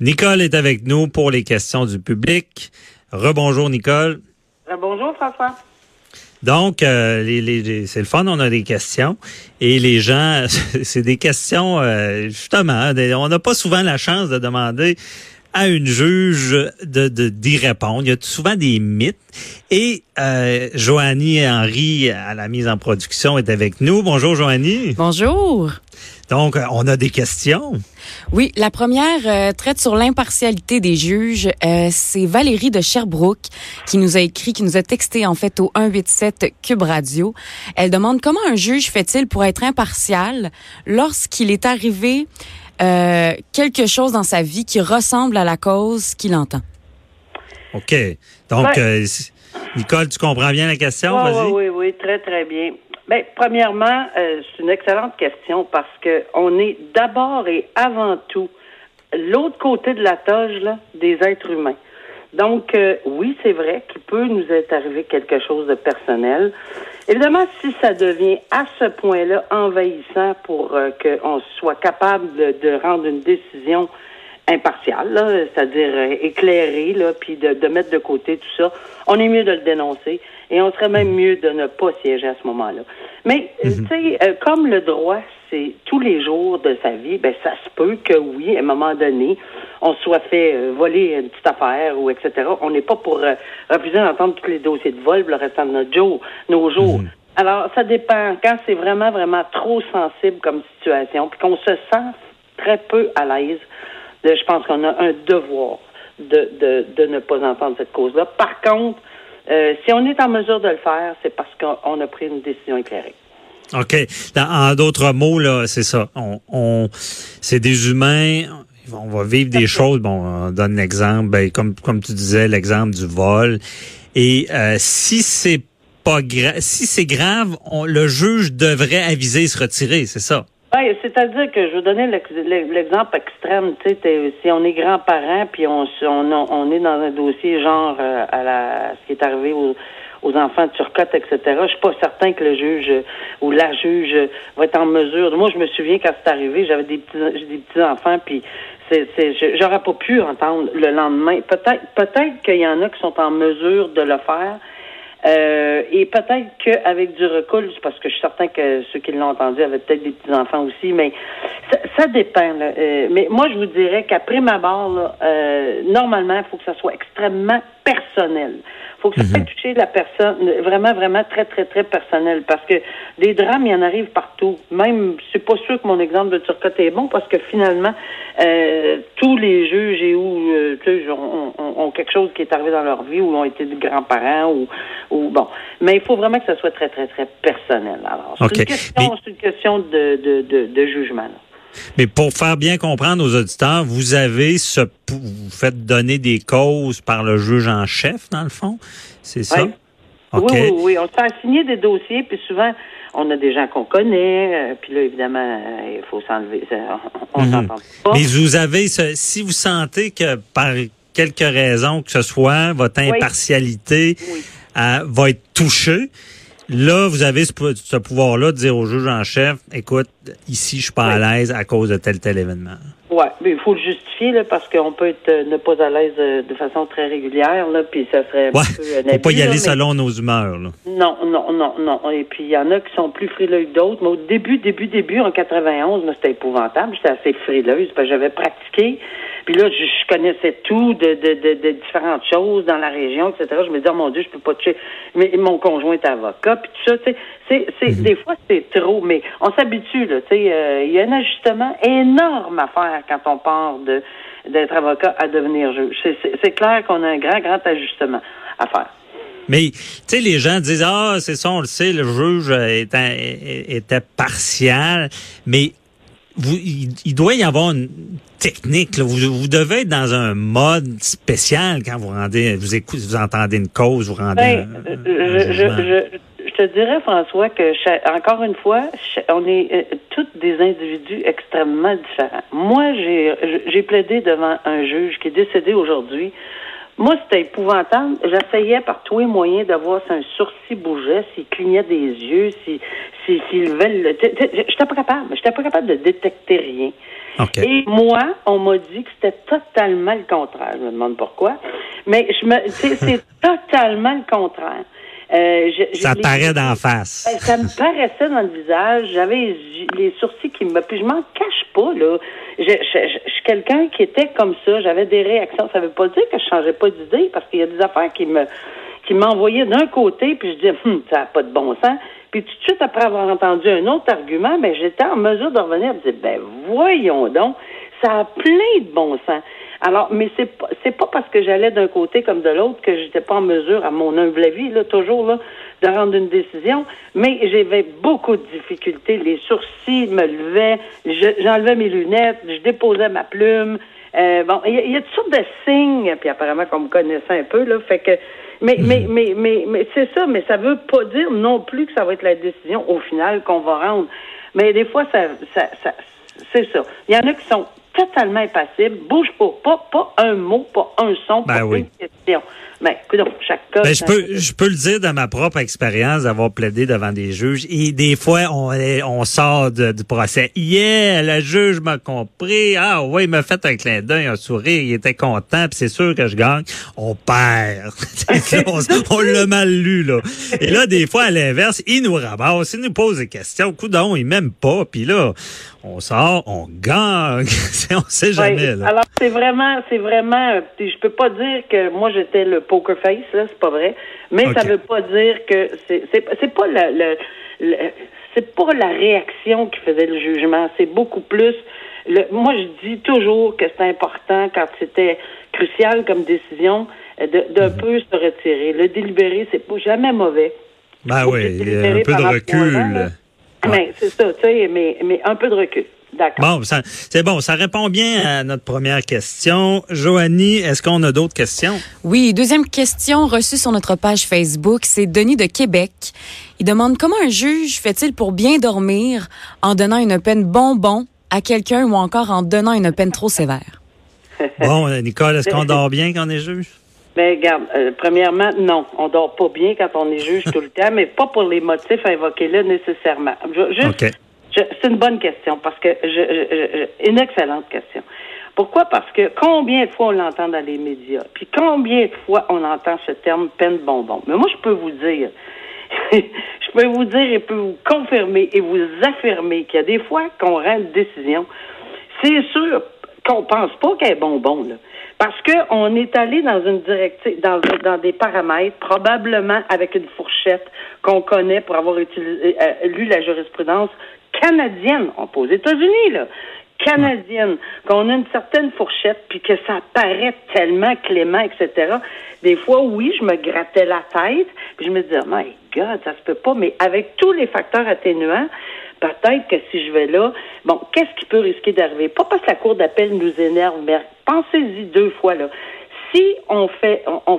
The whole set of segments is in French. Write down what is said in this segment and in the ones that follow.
Nicole est avec nous pour les questions du public. Rebonjour Nicole. Bonjour François. Donc, euh, les, les- c'est le fun, on a des questions. Et les gens, c'est des questions, euh, justement, des- on n'a pas souvent la chance de demander à une juge de de- d'y répondre. Il y a souvent des mythes. Et euh, Joanie Henry, à la mise en production, est avec nous. Bonjour Joanie. Bonjour. Donc, euh, on a des questions. Oui, la première euh, traite sur l'impartialité des juges. Euh, c'est Valérie de Sherbrooke qui nous a écrit, qui nous a texté en fait au 187 Cube Radio. Elle demande comment un juge fait-il pour être impartial lorsqu'il est arrivé euh, quelque chose dans sa vie qui ressemble à la cause qu'il entend. OK. Donc, Ouais. euh, Nicole, tu comprends bien la question? Oui, Vas-y. oui, oui, oui, très, très bien. Ben, premièrement, euh, c'est une excellente question parce que on est d'abord et avant tout l'autre côté de la toge là, des êtres humains. Donc, euh, oui, c'est vrai qu'il peut nous être arrivé quelque chose de personnel. Évidemment, si ça devient à ce point-là envahissant pour euh, qu'on soit capable de, rendre une décision impartiale, c'est-à-dire euh, éclairée, là, puis de, de mettre de côté tout ça, on est mieux de le dénoncer et on serait même mieux de ne pas siéger à ce moment-là. Mais, euh, tu sais, comme le droit, c'est tous les jours de sa vie, ben ça se peut que oui, à un moment donné, on soit fait euh, voler une petite affaire ou etc. On n'est pas pour euh, refuser d'entendre tous les dossiers de vol le restant de notre jour, nos jours. Alors, ça dépend. Quand c'est vraiment, vraiment trop sensible comme situation, puis qu'on se sent très peu à l'aise, je pense qu'on a un devoir de, de, de ne pas entendre cette cause-là. Par contre, euh, si on est en mesure de le faire, c'est parce qu'on a pris une décision éclairée. OK. En d'autres mots, là, c'est ça. On, on, c'est des humains. On va vivre des choses. Bon, on donne l'exemple, ben, comme, comme tu disais, l'exemple du vol. Et euh, si c'est pas grave, si c'est grave, on- le juge devrait aviser et se retirer, c'est ça? Oui, c'est-à-dire que je vais donner l'ex- l'ex- l'exemple extrême. Tu sais, si on est grands-parents puis on, on, on est dans un dossier genre euh, à la ce qui est arrivé aux, aux enfants de Turcotte, etc. Je suis pas certain que le juge euh, ou la juge euh, va être en mesure. Moi, je me souviens quand c'est arrivé, j'avais des petits enfants puis c'est, j'aurais pas pu entendre le lendemain. Peut-être, peut-être qu'il y en a qui sont en mesure de le faire. Euh, et peut-être qu'avec du recul, parce que je suis certain que ceux qui l'ont entendu avaient peut-être des petits-enfants aussi, mais ça, dépend. mais moi, je vous dirais qu'après ma barre, normalement, il faut que ça soit extrêmement personnel. Faut que ça puisse toucher la personne, vraiment, vraiment très, très, très personnel. Parce que des drames, il y en arrive partout. Même, c'est pas sûr que mon exemple de Turcotte est bon, parce que finalement, euh, tous les juges et où, euh, tu sais, ont, ont- ont quelque chose qui est arrivé dans leur vie, ou ont été des grands-parents, ou, ou bon. Mais il faut vraiment que ça soit très, très, très personnel. Alors, c'est une question, Mais- c'est une question de, de, de, de jugement. là. Mais pour faire bien comprendre aux auditeurs, vous avez ce, vous faites donner des causes par le juge en chef, dans le fond, c'est ça? Oui. Oui, oui, oui. On se fait assigner des dossiers, puis souvent, on a des gens qu'on connaît, euh, puis là, évidemment, euh, il faut s'enlever. On s'entend pas. Mais vous avez, ce, si vous sentez que par quelque raison que ce soit, votre impartialité Oui. euh, va être touchée, là, vous avez ce pouvoir-là de dire au juge en chef, écoute, ici, je suis pas à l'aise à cause de tel, tel événement. Ouais, mais il faut le justifier, là, parce qu'on peut être euh, ne pas à l'aise euh, de façon très régulière, là, puis ça serait un Ouais, peu un faut pas y là, aller mais- selon nos humeurs. Là. Non, non, non, non. Et puis, il y en a qui sont plus frileux que d'autres. Mais au début, début, début, en 91, moi, c'était épouvantable. J'étais assez frileuse parce que j'avais pratiqué. Puis là, je, je connaissais tout de, de, de, de différentes choses dans la région, etc. Je me disais, oh mon Dieu, je peux pas toucher. Mais mon conjoint est avocat, puis tout ça, tu sais. C'est, c'est, Des fois, c'est trop, mais on s'habitue, là. Tu sais, euh, il y a un ajustement énorme à faire quand on part de, d'être avocat à devenir juge. C'est, c'est, c'est clair qu'on a un grand, grand ajustement à faire. Mais, tu sais, les gens disent, ah, c'est ça, on le sait, le juge était, était partial, mais vous, il, doit y avoir une technique. Vous, vous, devez être dans un mode spécial quand vous rendez, vous écoutez, vous entendez une cause, vous rendez. Ben, je, je, je, te dirais, François, que encore une fois, on est euh, tous des individus extrêmement différents. Moi, j'ai j'ai plaidé devant un juge qui est décédé aujourd'hui moi, c'était épouvantable. J'essayais par tous les moyens de voir si un sourcil bougeait, s'il clignait des yeux, s'il si, si, levait le... J'étais pas capable. J'étais pas capable de détecter rien. Et moi, on m'a dit que c'était totalement le contraire. Je me demande pourquoi. Mais je me, c'est totalement le contraire. Euh, ça paraît d'en face. Ben, ça me paraissait dans le visage. J'avais les sourcils qui me. Puis je m'en cache pas, là. Je, suis quelqu'un qui était comme ça. J'avais des réactions. Ça veut pas dire que je changeais pas d'idée parce qu'il y a des affaires qui me qui m'envoyaient d'un côté, puis je disais, hum, ça n'a pas de bon sens. Puis tout de suite après avoir entendu un autre argument, ben j'étais en mesure de revenir et de dire, ben voyons donc, ça a plein de bon sens. Alors, mais c'est pas, c'est pas parce que j'allais d'un côté comme de l'autre que j'étais pas en mesure, à mon humble avis, là, toujours, là, de rendre une décision. Mais j'avais beaucoup de difficultés. Les sourcils me levaient, j'enlevais mes lunettes, je déposais ma plume. Euh, bon, il y, a toutes sortes de signes, puis apparemment qu'on me connaissait un peu, là, fait que, mais, mais, mhm. mais, mais, mais c'est ça, mais ça veut pas dire non plus que ça va être la décision au final qu'on va rendre. Mais des fois, ça, ça, ça c'est ça. Il y en a qui sont totalement impassible, bouge pas, pas, pas un mot, pas un son, ben pas une question. Ben, écoute, chaque cas. Ben, je peux, je peux le dire de ma propre expérience d'avoir plaidé devant des juges. Et des fois, on, on sort du procès. Yeah, le juge m'a compris. Ah, ouais, il m'a fait un clin d'œil, un sourire. Il était content. Puis c'est sûr que je gagne. On perd. on, on l'a mal lu, là. Et là, des fois, à l'inverse, il nous ramasse, il nous pose des questions. Coudon, il m'aime pas. Puis là, on sort, on gagne. on sait jamais. Alors c'est vraiment, c'est vraiment. Je peux pas dire que moi j'étais le poker face c'est pas vrai. Mais ça veut pas dire que c'est, pas le, c'est pas la réaction qui faisait le jugement. C'est beaucoup plus. Le, moi je dis toujours que c'est important quand c'était crucial comme décision de d'un mhm. peu se retirer. Le délibéré c'est pas jamais mauvais. Ben oui, un peu de recul. Mais c'est ça, tu sais, mais, mais un peu de recul. D'accord. Bon, c'est bon, ça répond bien à notre première question. Joanie, est-ce qu'on a d'autres questions? Oui, deuxième question reçue sur notre page Facebook, c'est Denis de Québec. Il demande comment un juge fait-il pour bien dormir en donnant une peine bonbon à quelqu'un ou encore en donnant une peine trop sévère? bon, Nicole, est-ce qu'on dort bien quand on est juge? Ben, regarde, euh, premièrement, non, on dort pas bien quand on est juge tout le temps, mais pas pour les motifs invoqués là nécessairement. C'est une bonne question parce que je, une excellente question. Pourquoi? Parce que combien de fois on l'entend dans les médias, puis combien de fois on entend ce terme peine bonbon? Mais moi, je peux vous dire, je peux vous dire et peux vous confirmer et vous affirmer qu'il y a des fois qu'on rend une décision. C'est sûr qu'on pense pas qu'elle est bonbon, là. Parce qu'on est allé dans une directive, dans, des paramètres, probablement avec une fourchette qu'on connaît pour avoir utilisé, euh, lu la jurisprudence canadienne, on pas aux États-Unis, là, canadienne, qu'on a une certaine fourchette, puis que ça paraît tellement clément, etc. Des fois, oui, je me grattais la tête, puis je me disais, my God, ça se peut pas, mais avec tous les facteurs atténuants, peut-être que si je vais là, bon, qu'est-ce qui peut risquer d'arriver? Pas parce que la Cour d'appel nous énerve, mais pensez-y deux fois, là. Si on fait, on,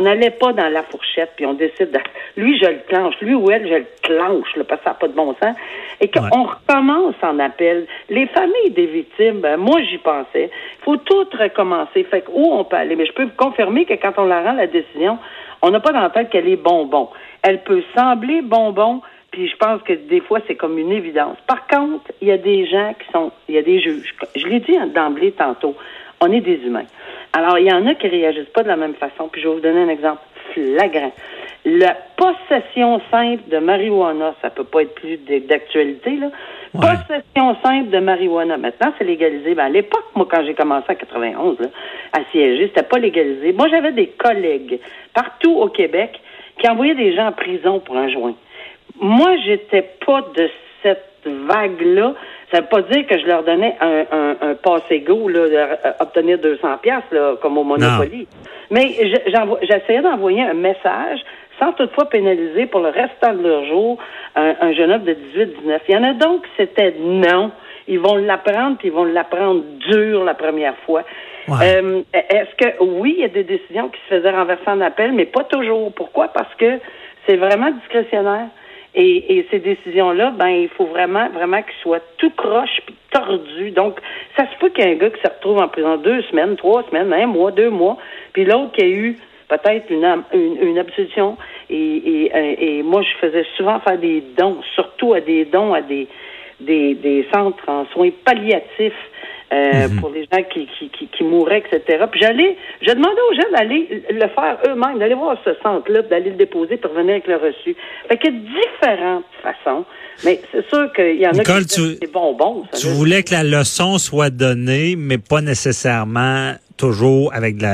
n'allait pas dans la fourchette, puis on décide de, lui, je le clenche, lui ou elle, je le clenche, là, parce que ça n'a pas de bon sens, et qu'on recommence en appel. Les familles des victimes, ben, moi, j'y pensais. Il faut tout recommencer. Fait que, où on peut aller? Mais je peux vous confirmer que quand on la rend, la décision, on n'a pas dans la tête qu'elle est bonbon. Elle peut sembler bonbon, puis je pense que des fois, c'est comme une évidence. Par contre, il y a des gens qui sont, il y a des juges. Je l'ai dit d'emblée tantôt, on est des humains. Alors, il y en a qui réagissent pas de la même façon. Puis je vais vous donner un exemple flagrant. La possession simple de marijuana, ça peut pas être plus d'actualité, là. Possession simple de marijuana. Maintenant, c'est légalisé. Ben, à l'époque, moi, quand j'ai commencé en 91, là, à siéger, c'était pas légalisé. Moi, j'avais des collègues partout au Québec qui envoyaient des gens en prison pour un joint. Moi, j'étais pas de cette vague-là. Ça veut pas dire que je leur donnais un, un, un passe-égo, là, obtenir 200 pièces là, comme au Monopoly. Mais j'essayais d'envoyer un message sans toutefois pénaliser pour le restant de leur jour un, jeune homme de 18-19. Il y en a donc, c'était non. ils vont l'apprendre, puis ils vont l'apprendre dur la première fois. Ouais. Euh, Est-ce que oui, il y a des décisions qui se faisaient renverser en appel, mais pas toujours. Pourquoi? Parce que c'est vraiment discrétionnaire. Et, et ces décisions-là, ben, il faut vraiment, vraiment qu'ils soient tout croche puis tordus. Donc, ça se peut qu'il y ait un gars qui se retrouve en prison deux semaines, trois semaines, un mois, deux mois, puis l'autre qui a eu peut-être une, une, une absolution. Et, et, euh, et moi, je faisais souvent faire des dons, surtout à des dons à des, des, des centres en soins palliatifs euh, pour les gens qui, qui, qui, qui mouraient, etc. Puis j'allais, je demandais aux gens d'aller le faire eux-mêmes, d'aller voir ce centre-là, puis d'aller le déposer pour revenir avec le reçu. Fait qu'il y a différentes façons, mais c'est sûr qu'il y en Nicole, a qui tu- des bonbons. ça, Tu là. voulais que la leçon soit donnée, mais pas nécessairement toujours avec de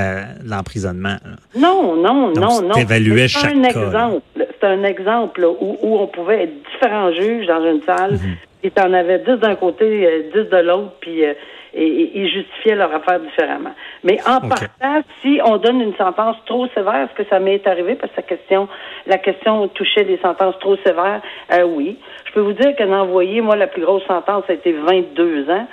l'emprisonnement. Non, non, non, non. t'évaluais C'est chaque un cas, exemple. C'est un exemple là, où, où on pouvait être différents juges dans une salle. Mhm. Et t'en avais 10 d'un côté, euh, 10 de l'autre, puis euh, et, ils justifiaient leur affaire différemment. Mais en partant, si on donne une sentence trop sévère, est-ce que ça m'est arrivé? Parce que la question, la question touchait des sentences trop sévères. Euh, oui. Je peux vous dire qu'en envoyé, moi, la plus grosse sentence a été 22 ans.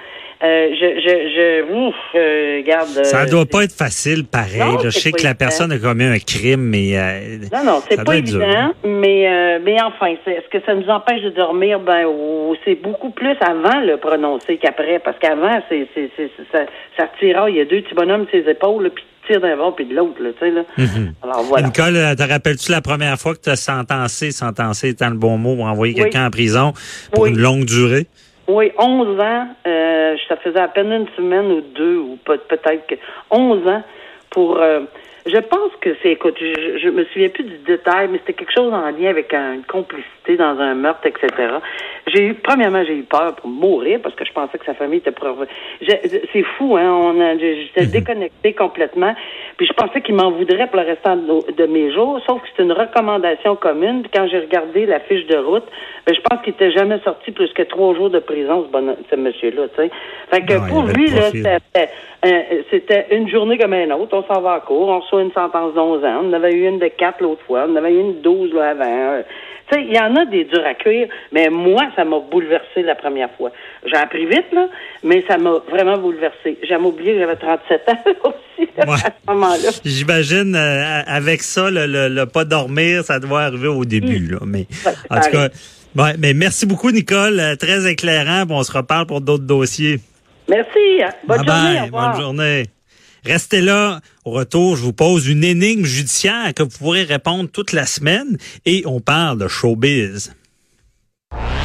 Euh, je, je, je, ouf, euh, garde. Ça euh, doit pas être facile, pareil. Non. Je sais que la personne a commis un crime, mais euh, Non, non, c'est ça pas évident, mais euh, mais enfin, est-ce que ça nous empêche de dormir? Ben, c'est beaucoup plus avant le prononcer qu'après, parce qu'avant, c'est ça, ça tira, il y a deux petits bonhommes sur ses épaules, puis tu tires d'un bord puis de l'autre, tu sais là. Mhm. Alors voilà. Nicole, te rappelles-tu la première fois que tu as sentencé, sentencé étant le bon mot, envoyer Oui. quelqu'un en prison pour Oui. une longue durée? Oui, 11 ans, euh, ça faisait à peine une semaine ou deux, ou peut- peut-être que 11 ans pour... euh, je pense que c'est, écoute, je, me souviens plus du détail, mais c'était quelque chose en lien avec un- une complicité dans un meurtre, etc. J'ai eu, premièrement, j'ai eu peur pour mourir parce que je pensais que sa famille était. Je- C'est fou, hein, on a, j'étais déconnecté complètement, puis je pensais qu'il m'en voudrait pour le restant de, de mes jours, sauf que c'est une recommandation commune, puis quand j'ai regardé la fiche de route, ben, je pense qu'il était jamais sorti plus que trois jours de prison, ce, bonhomme- ce monsieur-là, tu sais. Fait que pour lui, là, c'était euh, c'était une journée comme une autre. On s'en va à court, on reçoit une sentence d'11 ans. On en avait eu une de 4 l'autre fois. On en avait eu une de 12 là, avant. Tu sais, il y en a des durs à cuire, mais moi, ça m'a bouleversé la première fois. J'ai appris vite, là, mais ça m'a vraiment bouleversé. J'ai oublié que j'avais 37 ans aussi là, Ouais. à ce moment-là. J'imagine, euh, avec ça, le, le- le pas dormir, ça doit arriver au début. Là. Mais, Ouais, en tout cas, ouais, mais merci beaucoup, Nicole. euh, Très éclairant. On se reparle pour d'autres dossiers. Merci. hein. Bonne Bye journée. bye. au revoir. Bonne journée. Restez là. Au retour, je vous pose une énigme judiciaire que vous pourrez répondre toute la semaine et on parle de showbiz.